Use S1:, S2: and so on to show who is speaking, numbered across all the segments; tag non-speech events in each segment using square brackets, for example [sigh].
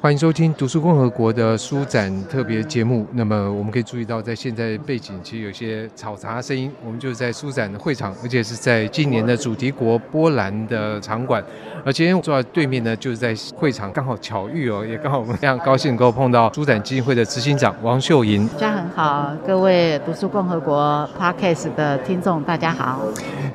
S1: 欢迎收听读书共和国的书展特别节目。那么我们可以注意到，在现在背景其实有些嘈杂声音。我们就是在书展的会场，而且是在今年的主题国波兰的场馆。而今天坐在对面呢，就是在会场，刚好巧遇哦，也刚好我们非常高兴能够碰到书展基金会的执行长王秀莹。
S2: 大家很好，各位读书共和国 Podcast 的听众，大家好。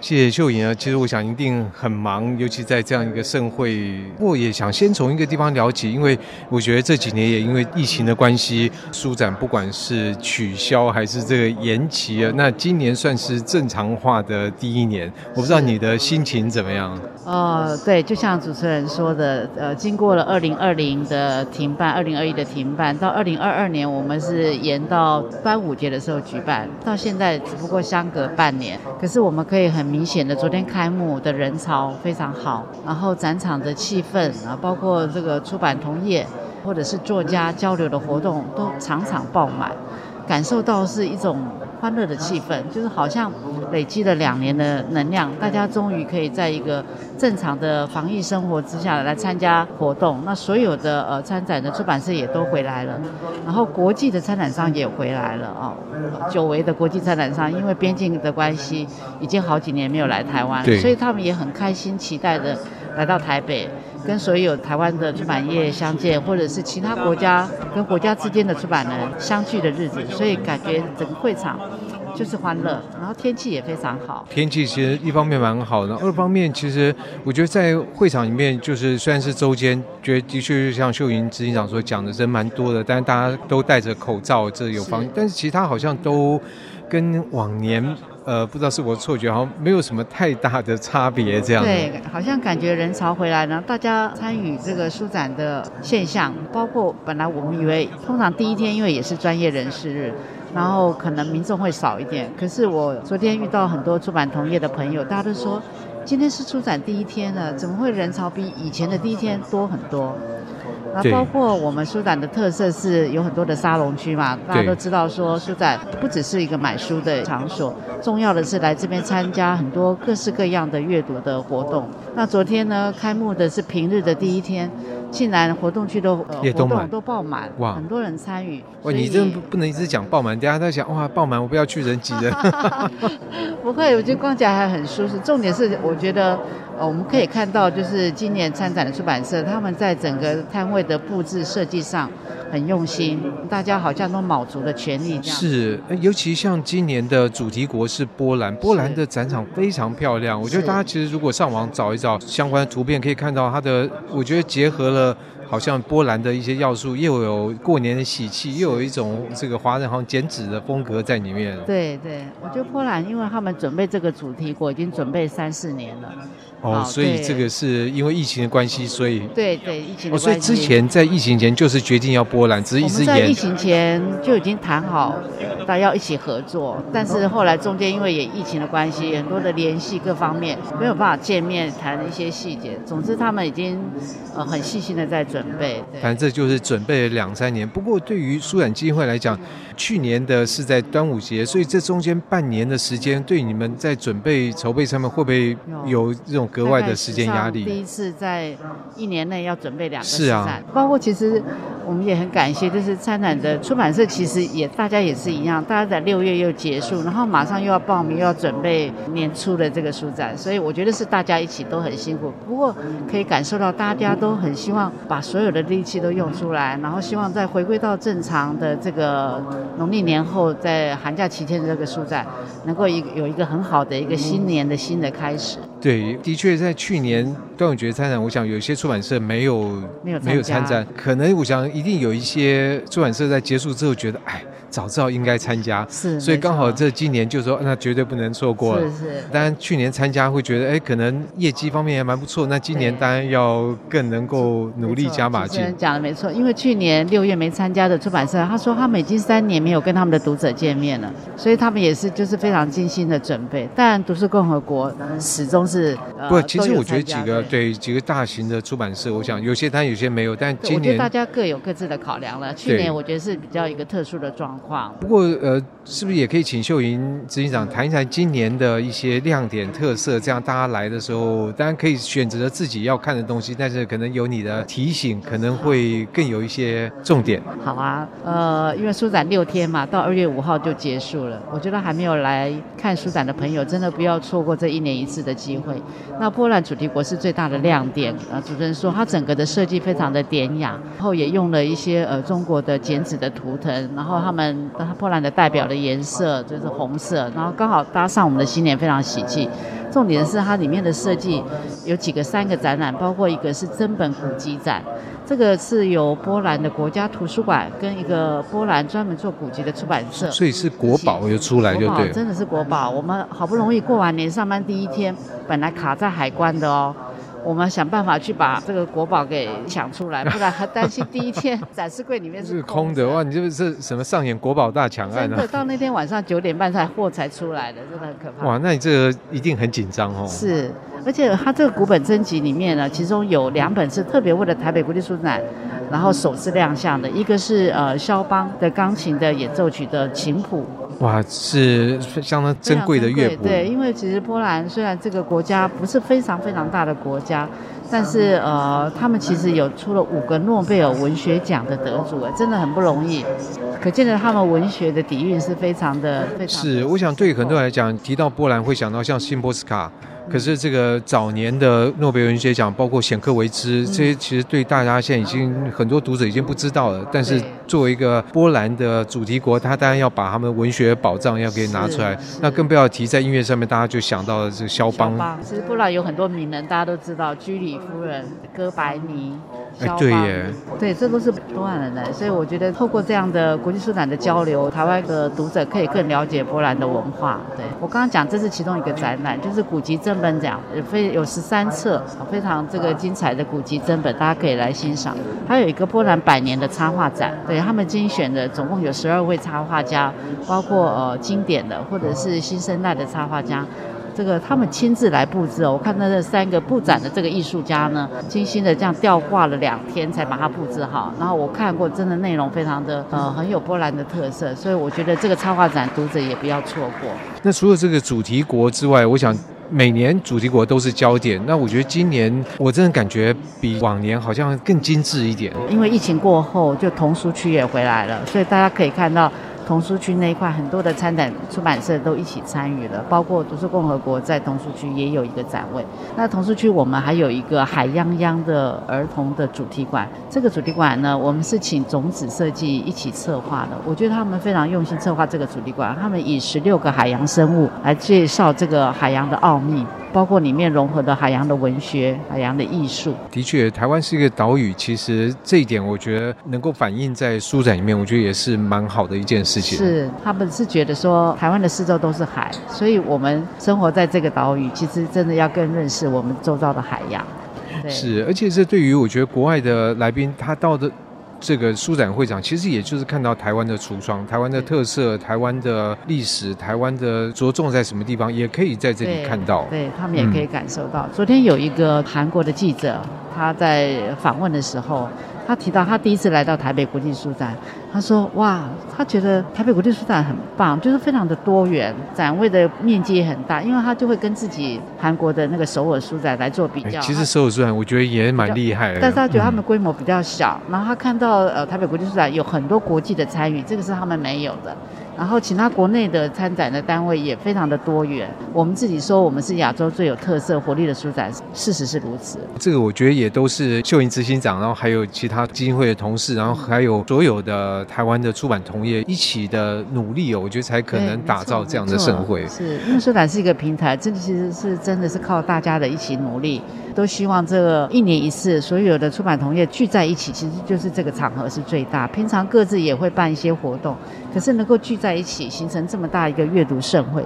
S1: 谢谢秀莹啊，其实我想一定很忙，尤其在这样一个盛会。我也想先从一个地方聊起，因为。我觉得这几年也因为疫情的关系，书展不管是取消还是这个延期啊，那今年算是正常化的第一年。我不知道你的心情怎么样？
S2: 呃，对，就像主持人说的，呃，经过了二零二零的停办，二零二一的停办，到二零二二年我们是延到端午节的时候举办，到现在只不过相隔半年，可是我们可以很明显的，昨天开幕的人潮非常好，然后展场的气氛啊，包括这个出版同业。或者是作家交流的活动都场场爆满，感受到是一种欢乐的气氛，就是好像累积了两年的能量，大家终于可以在一个正常的防疫生活之下来参加活动。那所有的呃参展的出版社也都回来了，然后国际的参展商也回来了啊，久违的国际参展商因为边境的关系，已经好几年没有来台湾，所以他们也很开心期待的来到台北。跟所有台湾的出版业相见，或者是其他国家跟国家之间的出版人相聚的日子，所以感觉整个会场就是欢乐，然后天气也非常好。
S1: 天气其实一方面蛮好的，二方面其实我觉得在会场里面，就是虽然是周间，觉得的确像秀云执行长所讲的人蛮多的，但是大家都戴着口罩，这有方，但是其他好像都跟往年。呃，不知道是我错觉，好像没有什么太大的差别这样。
S2: 对，好像感觉人潮回来呢，大家参与这个书展的现象，包括本来我们以为通常第一天因为也是专业人士日，然后可能民众会少一点。可是我昨天遇到很多出版同业的朋友，大家都说今天是书展第一天了，怎么会人潮比以前的第一天多很多？那包括我们书展的特色是有很多的沙龙区嘛，大家都知道说书展不只是一个买书的场所，重要的是来这边参加很多各式各样的阅读的活动。那昨天呢，开幕的是平日的第一天。竟然活动区都活动都爆满，哇，很多人参与。
S1: 哇，你这不能一直讲爆满，大家在想哇爆满，我不要去人挤人。[laughs] [laughs]
S2: 不会，我觉得逛起来还很舒适。重点是，我觉得呃，我们可以看到，就是今年参展的出版社，他们在整个摊位的布置设计上很用心，大家好像都卯足了全力。
S1: 是，尤其像今年的主题国是波兰，波兰的展场非常漂亮。我觉得大家其实如果上网找一找相关的图片，可以看到它的，我觉得结合了。好像波兰的一些要素，又有过年的喜气，又有一种这个华人好像剪纸的风格在里面。
S2: 对对，我觉得波兰，因为他们准备这个主题国已经准备三四年了。
S1: 哦，所以这个是因为疫情的关系，所以
S2: 对对疫情的关系。
S1: 哦，所以之前在疫情前就是决定要波兰，只是一直延。
S2: 在疫情前就已经谈好，大家要一起合作，但是后来中间因为也疫情的关系，很多的联系各方面没有办法见面谈一些细节。总之，他们已经呃很细心的在准备。
S1: 反正这就是准备了两三年。不过对于舒展基金会来讲，去年的是在端午节，所以这中间半年的时间，对你们在准备筹备上面会不会有这种？格外的时间压力。
S2: 第一次在一年内要准备两个展，
S1: 是啊，
S2: 包括其实我们也很感谢，就是参展的出版社，其实也大家也是一样，大家在六月又结束，然后马上又要报名，又要准备年初的这个书展，所以我觉得是大家一起都很辛苦。不过可以感受到大家都很希望把所有的力气都用出来，然后希望再回归到正常的这个农历年后，在寒假期间的这个书展，能够一有一个很好的一个新年的新的开始。
S1: 对，的确，在去年端午节参展，我想有些出版社没有没有没有参展，可能我想一定有一些出版社在结束之后觉得，哎。早知道应该参加，
S2: 是，
S1: 所以刚好这今年就说那绝对不能错过了。
S2: 是是。
S1: 当然去年参加会觉得，哎，可能业绩方面也蛮不错。那今年当然要更能够努力加把劲。
S2: 讲的没错，因为去年六月没参加的出版社，他说他们已经三年没有跟他们的读者见面了，所以他们也是就是非常精心的准备。但读书共和国始终是呃，
S1: 不，其实我觉得几个
S2: 对，
S1: 对几个大型的出版社，我想有些它有些没有，但今年
S2: 大家各有各自的考量了。去年我觉得是比较一个特殊的状况。
S1: 不过呃，是不是也可以请秀莹执行长谈一谈今年的一些亮点特色？这样大家来的时候，当然可以选择自己要看的东西，但是可能有你的提醒，可能会更有一些重点。
S2: 好啊，呃，因为书展六天嘛，到二月五号就结束了。我觉得还没有来看书展的朋友，真的不要错过这一年一次的机会。会那波兰主题国是最大的亮点。啊，主持人说它整个的设计非常的典雅，然后也用了一些呃中国的剪纸的图腾，然后他们波兰的代表的颜色就是红色，然后刚好搭上我们的新年，非常喜气。重点是它里面的设计有几个三个展览，包括一个是真本古籍展。这个是由波兰的国家图书馆跟一个波兰专门做古籍的出版社，
S1: 所以是国宝又出来就对，
S2: 真的是国宝。我们好不容易过完年上班第一天，本来卡在海关的哦。我们想办法去把这个国宝给抢出来，不然还担心第一天展示柜里面是空的。
S1: 哇，你这是什么上演国宝大抢案呢？
S2: 对，到那天晚上九点半才货才出来的，真的很可怕。
S1: 哇，那你这个一定很紧张哦。
S2: 是，而且它这个古本征集里面呢，其中有两本是特别为了台北国际书展，然后首次亮相的，一个是呃肖邦的钢琴的演奏曲的琴谱。
S1: 哇，是相当珍贵的乐谱。
S2: 对，因为其实波兰虽然这个国家不是非常非常大的国家，但是呃，他们其实有出了五个诺贝尔文学奖的得主，哎，真的很不容易。可见得他们文学的底蕴是非常的非常的。
S1: 是，我想对很多人来讲，提到波兰会想到像辛波斯卡。可是这个早年的诺贝尔文学奖，包括显克维兹，这些其实对大家现在已经很多读者已经不知道了。但是作为一个波兰的主题国，他当然要把他们文学宝藏要给拿出来。那更不要提在音乐上面，大家就想到了这个萧邦。
S2: 其实波兰有很多名人，大家都知道，居里夫人、哥白尼。
S1: 哎，对耶，
S2: 对，这都是波兰人来，所以我觉得透过这样的国际书展的交流，台湾的读者可以更了解波兰的文化。对，我刚刚讲，这是其中一个展览，就是古籍珍本奖，非有十三册，非常这个精彩的古籍珍本，大家可以来欣赏。还有一个波兰百年的插画展，对，他们精选的总共有十二位插画家，包括呃经典的或者是新生代的插画家。这个他们亲自来布置哦，我看到这三个布展的这个艺术家呢，精心的这样吊挂了两天才把它布置好。然后我看过，真的内容非常的呃很有波兰的特色，所以我觉得这个插画展读者也不要错过。
S1: 那除了这个主题国之外，我想每年主题国都是焦点。那我觉得今年我真的感觉比往年好像更精致一点。
S2: 因为疫情过后，就童书区也回来了，所以大家可以看到。童书区那一块，很多的参展出版社都一起参与了，包括读书共和国在童书区也有一个展位。那童书区我们还有一个海泱泱的儿童的主题馆，这个主题馆呢，我们是请种子设计一起策划的。我觉得他们非常用心策划这个主题馆，他们以十六个海洋生物来介绍这个海洋的奥秘。包括里面融合的海洋的文学、海洋的艺术。
S1: 的确，台湾是一个岛屿，其实这一点我觉得能够反映在书展里面，我觉得也是蛮好的一件事情。
S2: 是，他们是觉得说台湾的四周都是海，所以我们生活在这个岛屿，其实真的要更认识我们周遭的海洋。对。
S1: 是，而且这对于我觉得国外的来宾，他到的。这个书展会场其实也就是看到台湾的橱窗、台湾的特色、台湾的历史、台湾的着重在什么地方，也可以在这里看到。
S2: 对，他们也可以感受到。昨天有一个韩国的记者，他在访问的时候。他提到他第一次来到台北国际书展，他说：“哇，他觉得台北国际书展很棒，就是非常的多元，展位的面积也很大，因为他就会跟自己韩国的那个首尔书展来做比较。
S1: 其实首尔书展我觉得也蛮厉害的，
S2: 但是他觉得他们规模比较小，嗯、然后他看到呃台北国际书展有很多国际的参与，这个是他们没有的。”然后其他国内的参展的单位也非常的多元。我们自己说我们是亚洲最有特色活力的书展，事实是如此。
S1: 这个我觉得也都是秀英执行长，然后还有其他基金会的同事，然后还有所有的台湾的出版同业一起的努力哦，我觉得才可能打造这样的盛会。
S2: 是，因为书展是一个平台，这其实是真的是靠大家的一起努力。都希望这一年一次，所有的出版同业聚在一起，其实就是这个场合是最大。平常各自也会办一些活动，可是能够聚在一起，形成这么大一个阅读盛会，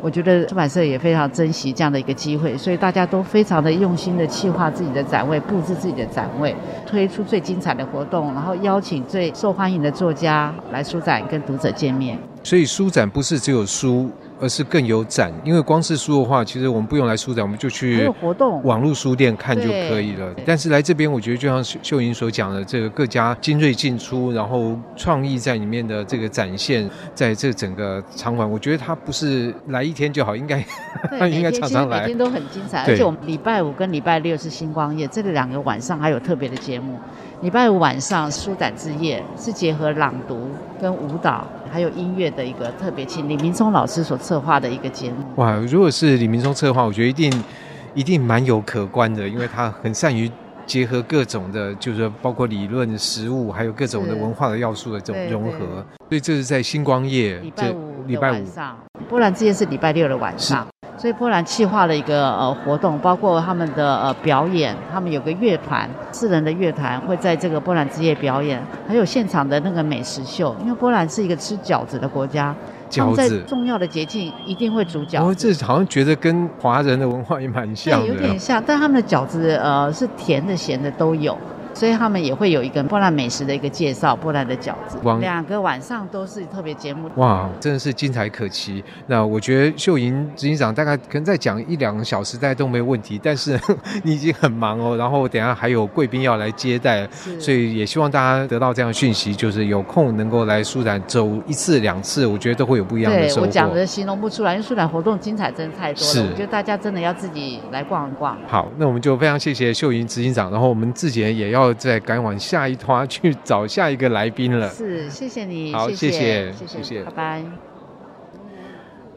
S2: 我觉得出版社也非常珍惜这样的一个机会，所以大家都非常的用心的企划自己的展位，布置自己的展位，推出最精彩的活动，然后邀请最受欢迎的作家来书展跟读者见面。
S1: 所以书展不是只有书。而是更有展。因为光是书的话，其实我们不用来书展，我们就去
S2: 活动
S1: 网络书店看就可以了。但是来这边，我觉得就像秀秀莹所讲的，这个各家精锐进出，然后创意在里面的这个展现，在这整个场馆，我觉得它不是来一天就好，应该 [laughs] 应该常常来。
S2: 每天都很精彩，而且我们礼拜五跟礼拜六是星光夜，这个两个晚上还有特别的节目。礼拜五晚上书展之夜是结合朗读跟舞蹈还有音乐的一个特别，请李明聪老师所策划的一个节目。
S1: 哇，如果是李明聪策划，我觉得一定一定蛮有可观的，因为他很善于结合各种的，就是包括理论、实物，还有各种的文化的要素的这种融合。所以这是在星光夜，
S2: 礼拜五礼拜五晚上，波兰之夜是礼拜六的晚上。所以波兰企划了一个呃活动，包括他们的呃表演，他们有个乐团，四人的乐团会在这个波兰之夜表演，还有现场的那个美食秀。因为波兰是一个吃饺子的国家，饺子在重要的节庆一定会煮饺子。
S1: 哦，这好像觉得跟华人的文化也蛮像的，
S2: 对，有点像，但他们的饺子呃是甜的、咸的都有。所以他们也会有一个波兰美食的一个介绍，波兰的饺子，两个晚上都是特别节目。
S1: 哇，真的是精彩可期。那我觉得秀莹执行长大概可能再讲一两个小时，大概都没问题。但是 [laughs] 你已经很忙哦，然后等下还有贵宾要来接待，所以也希望大家得到这样的讯息，就是有空能够来舒展走一次两次，我觉得都会有不一样的收获。
S2: 对，我讲的形容不出来，因为舒展活动精彩真的太多了。是，我觉得大家真的要自己来逛一逛。
S1: 好，那我们就非常谢谢秀莹执行长，然后我们自己也要。再赶往下一团去找下一个来宾了。
S2: 是，谢谢你。
S1: 好，谢谢，谢谢，谢谢，
S2: 拜拜。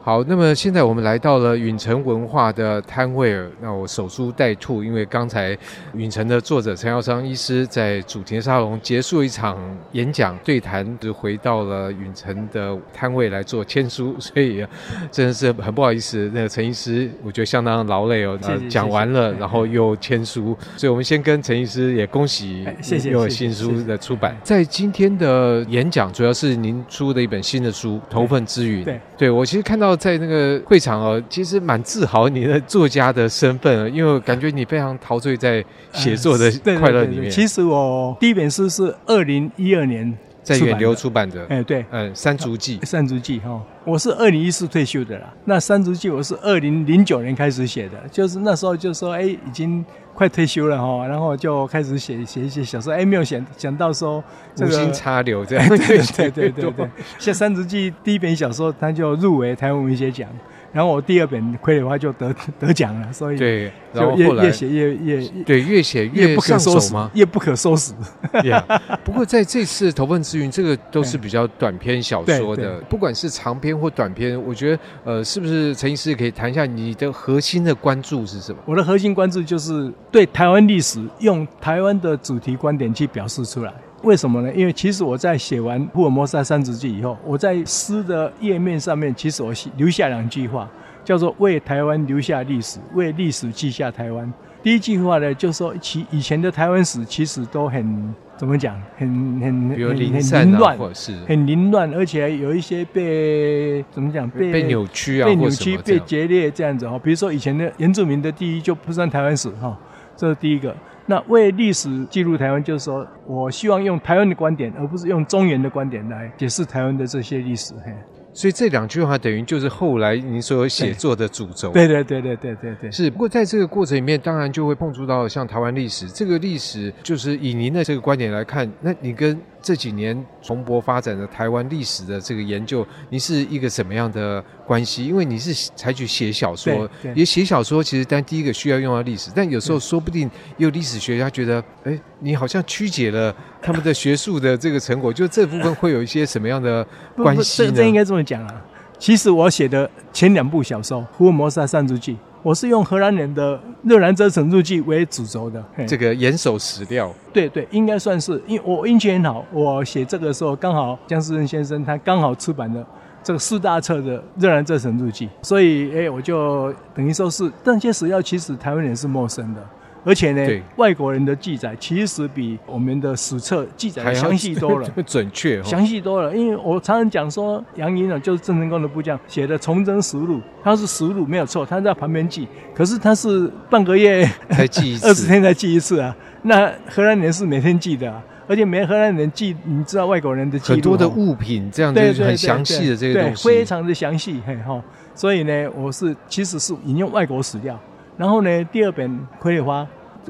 S1: 好，那么现在我们来到了允晨文化的摊位儿。那我守株待兔，因为刚才允晨的作者陈耀昌医师在主题沙龙结束一场演讲对谈，就回到了允晨的摊位来做签书，所以真的是很不好意思。那个陈医师，我觉得相当劳累哦。谢谢。讲完了，然后又签书，所以我们先跟陈医师也恭喜，谢谢，又有新书的出版。在今天的演讲，主要是您出的一本新的书《头份之云》。对，对我其实看到。在那个会场哦，其实蛮自豪你的作家的身份，因为我感觉你非常陶醉在写作的 [laughs] 快乐里面。呃、对对对对，其
S3: 实我第一本书是二零一二年
S1: 在远流出版的，
S3: 哎，对，
S1: 嗯，《山竹记》。
S3: 《山竹记》哈，我是二零一四退休的啦。那《山竹记》我是二零零九年开始写的，就是那时候就说，哎，已经。快退休了哈，然后就开始写写一些小说，哎，没有想想到说
S1: 这个无心插柳这样，[laughs] [laughs]
S3: 对对对对对，像《[laughs] 三字记》第一本小说，他就入围台湾文学奖。然后我第二本《傀儡花》就得 [laughs] 得奖了，所以
S1: 对，然
S3: 后越越写越越
S1: 对越写越不可收拾吗？
S3: 越不可收拾。[laughs]
S1: yeah, 不过在这次《投奔之云》这个都是比较短篇小说的，不管是长篇或短篇，我觉得呃，是不是陈医师可以谈一下你的核心的关注是什么？
S3: 我的核心关注就是对台湾历史用台湾的主题观点去表示出来。为什么呢？因为其实我在写完《福尔摩沙三十记》以后，我在诗的页面上面，其实我留下两句话，叫做“为台湾留下历史，为历史记下台湾”。第一句话呢，就是说其以前的台湾史其实都很怎么讲，很 [laughs] 很很很凌乱，很凌乱，而且有一些被怎么讲，被
S1: 被扭曲啊，
S3: 被扭曲、被决裂这样子哈。比如说以前的原住民的第一就不算台湾史哈，这是第一个。那为历史记录台湾，就是说我希望用台湾的观点，而不是用中原的观点来解释台湾的这些历史。嘿，
S1: 所以这两句话等于就是后来您所有写作的主轴。
S3: 对对对对对对对。
S1: 是，不过在这个过程里面，当然就会碰触到像台湾历史这个历史，就是以您的这个观点来看，那你跟这几年蓬勃发展的台湾历史的这个研究，你是一个什么样的关系？因为你是采取写小说，也写小说，其实但第一个需要用到历史，但有时候说不定也有历史学家觉得，哎，你好像曲解了 [laughs] 他们的学术的这个成果，就这部分会有一些什么样的关系呢？这，
S3: 这应该这么讲啊。其实我写的前两部小说《福尔摩沙三足记》。我是用荷兰人的《热兰遮城日记》为主轴的，
S1: 这个严守史料。
S3: 对对，应该算是，因为我运气很好，我写这个的时候刚好江诗任先生他刚好出版了这个四大册的《热兰遮城日记》，所以哎，我就等于说是这些史料其实台湾人是陌生的。而且呢，外国人的记载其实比我们的史册记载详细多了，[laughs]
S1: 准确，
S3: 详细多了。因为我常常讲说，杨仪呢就是郑成功的部将写的《崇祯实录》，他是实录没有错，他在旁边记，可是他是半个月 [laughs]
S1: 才记一次，
S3: 二十天才记一次啊。那荷兰人是每天记的啊。而且没荷兰人记，你知道外国人的记录
S1: 很多的物品，这样子很详细的这个东西，
S3: 非常的详细，嘿哈。所以呢，我是其实是引用外国史料。然后呢，第二本傀儡花，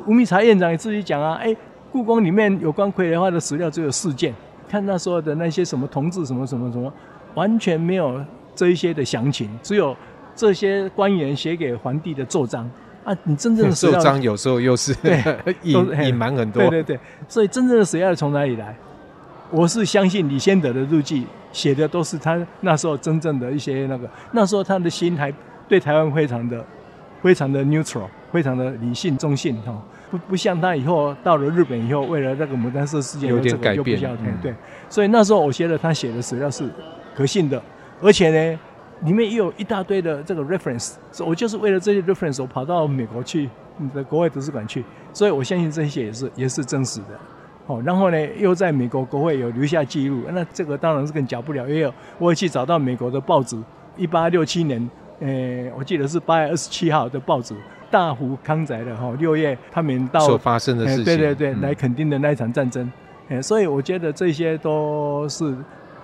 S3: 吴密察院长也自己讲啊，哎，故宫里面有关傀儡花的史料只有四件，看那时候的那些什么同志什么什么什么，完全没有这一些的详情，只有这些官员写给皇帝的奏章。啊，你真正的 [laughs]
S1: 奏章有时候又是 [laughs] 隐隐瞒很多，
S3: 对对对，所以真正的史料从哪里来？我是相信李先德的日记写的都是他那时候真正的一些那个，那时候他的心还对台湾非常的非常的 neutral，非常的理性中性哈，不不像他以后到了日本以后，为了那个牡丹社事件
S1: 有点改变，
S3: 对，所以那时候我觉得他写的史料是可信的，而且呢。里面也有一大堆的这个 reference，所以我就是为了这些 reference，我跑到美国去，你的国外图书馆去，所以我相信这些也是也是真实的。哦，然后呢，又在美国国会有留下记录，那这个当然是更假不了。也有我也去找到美国的报纸，一八六七年，呃，我记得是八月二十七号的报纸，大湖康宅的哈六月他们到
S1: 所发生的事情，
S3: 对对对，来肯定的那一场战争，诶，所以我觉得这些都是。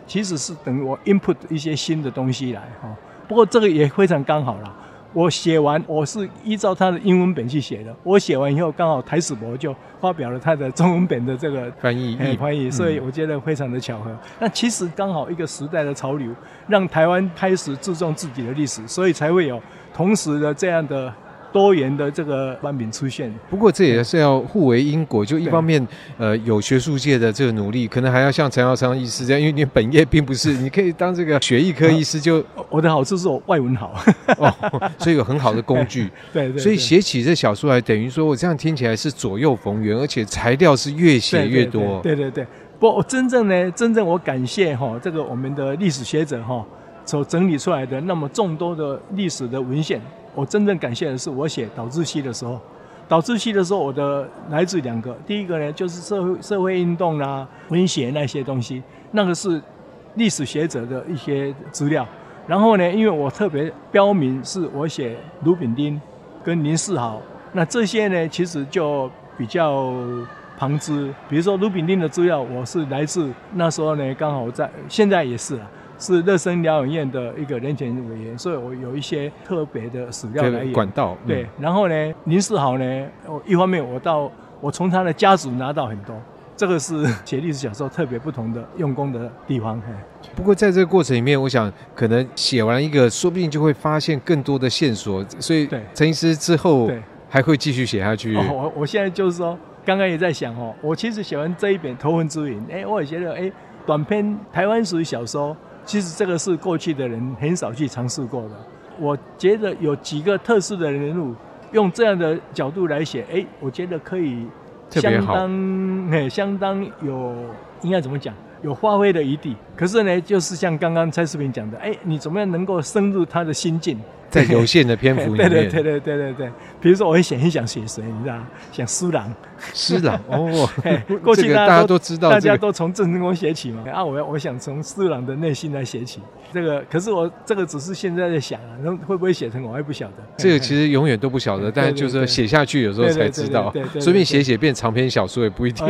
S3: 其实是等于我 input 一些新的东西来哈，不过这个也非常刚好啦。我写完，我是依照他的英文本去写的。我写完以后，刚好台史博就发表了他的中文本的这个
S1: 翻译，
S3: 哎，翻译，所以我觉得非常的巧合。那其实刚好一个时代的潮流，让台湾开始注重自己的历史，所以才会有同时的这样的。多元的这个版本出现，
S1: 不过这也是要互为因果。就一方面，呃，有学术界的这个努力，可能还要像陈耀昌医师这样，因为你本业并不是，你可以当这个血液科医师就。就
S3: 我的好处是我外文好，[laughs]
S1: 哦，所以有很好的工具。[laughs]
S3: 对，对对。
S1: 所以写起这小说来，等于说我这样听起来是左右逢源，而且材料是越写越多。
S3: 对对对，对对对。不过我真正呢，真正我感谢哈，这个我们的历史学者哈所整理出来的那么众多的历史的文献。我真正感谢的是，我写导致期的时候，导致期的时候，我的来自两个，第一个呢就是社会社会运动啦、啊、文学那些东西，那个是历史学者的一些资料。然后呢，因为我特别标明是我写卢炳丁跟林世豪，那这些呢其实就比较旁支。比如说卢炳丁的资料，我是来自那时候呢刚好在，现在也是。是热身疗养院的一个人权委员，所以我有一些特别的史料来源。
S1: 管道。
S3: 对，嗯、然后呢，林世豪呢，我一方面我到我从他的家族拿到很多，这个是写历史小说特别不同的用功的地方。
S1: 不过在这个过程里面，我想可能写完一个，说不定就会发现更多的线索。所以，陈医师之后还会继续写下去。
S3: 哦、我我现在就是说，刚刚也在想哦，我其实写完这一本《头文字 D》，哎，我也觉得哎，短篇台湾史小说。其实这个是过去的人很少去尝试过的。我觉得有几个特殊的人物，用这样的角度来写，哎，我觉得可以相当，哎，相当有，应该怎么讲？有发挥的余地。可是呢，就是像刚刚蔡世平讲的，哎，你怎么样能够深入他的心境？
S1: 在有限的篇幅里面，[laughs] 对
S3: 对对对对对对。比如说，我会想一想写谁，你知道吗？想施琅。
S1: 施琅哦，[laughs] [laughs]
S3: 过去大
S1: 家都知道，
S3: 大家都从郑成功写起嘛。啊，我我想从施琅的内心来写起。这个，可是我这个只是现在在想啊，那会不会写成，我还不晓得。
S1: 这个其实永远都不晓得，但是就是写下去，有时候才知道。随便写写变长篇小说也不一定。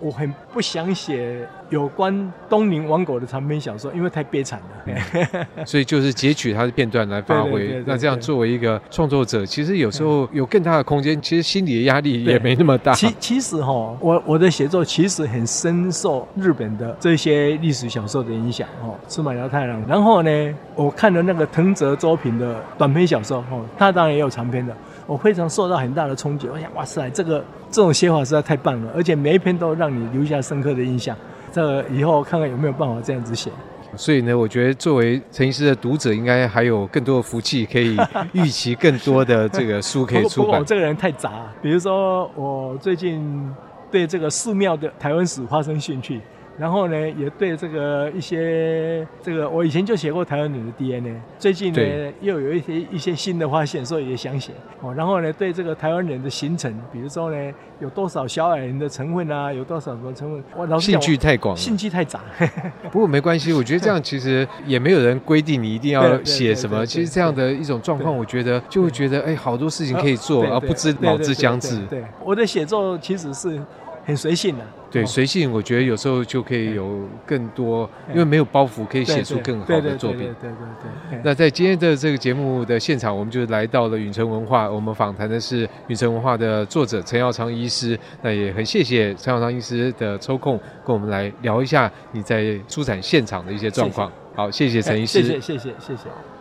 S3: 我很不想写有关东宁王国的长篇小说，因为太悲惨了。[laughs]
S1: 所以就是截取它的片段来发挥。那这样作为一个创作者，其实有时候有更大的空间，其实心理的压力也没那么大。
S3: 其其实哈，我我的写作其实很深受日本的这些历史小说的影响。哦，司马辽太郎。然后呢，我看了那个藤泽周平的短篇小说，哦，他当然也有长篇的。我非常受到很大的冲击，我想，哇塞，这个这种写法实在太棒了，而且每一篇都让你留下深刻的印象。这个以后看看有没有办法这样子写。
S1: 所以呢，我觉得作为陈医师的读者，应该还有更多的福气，可以预期更多的这个书可以 [laughs] 出版。不过
S3: 我这个人太杂，比如说我最近对这个寺庙的台湾史发生兴趣。然后呢，也对这个一些这个，我以前就写过台湾人的 DNA，最近呢又有一些一些新的发现，所以也想写。哦，然后呢，对这个台湾人的形成，比如说呢，有多少小矮人的成分啊，有多少什么成分？我老
S1: 兴趣太广，
S3: 兴趣太杂。[laughs]
S1: 不过没关系，我觉得这样其实也没有人规定你一定要写什么。其实这样的一种状况，我觉得就会觉得哎，好多事情可以做，而不知老之将至。
S3: 对，我的写作其实是。很随性的。
S1: 对，随性，我觉得有时候就可以有更多，因为没有包袱，可以写出更好的作品。
S3: 对对对。
S1: 那在今天的这个节目的现场，我们就来到了允诚文化，我们访谈的是允诚文化的作者陈耀昌医师。那也很谢谢陈耀昌医师的抽空跟我们来聊一下你在出展现场的一些状况。好，谢谢陈医师。
S3: 谢谢谢谢谢谢。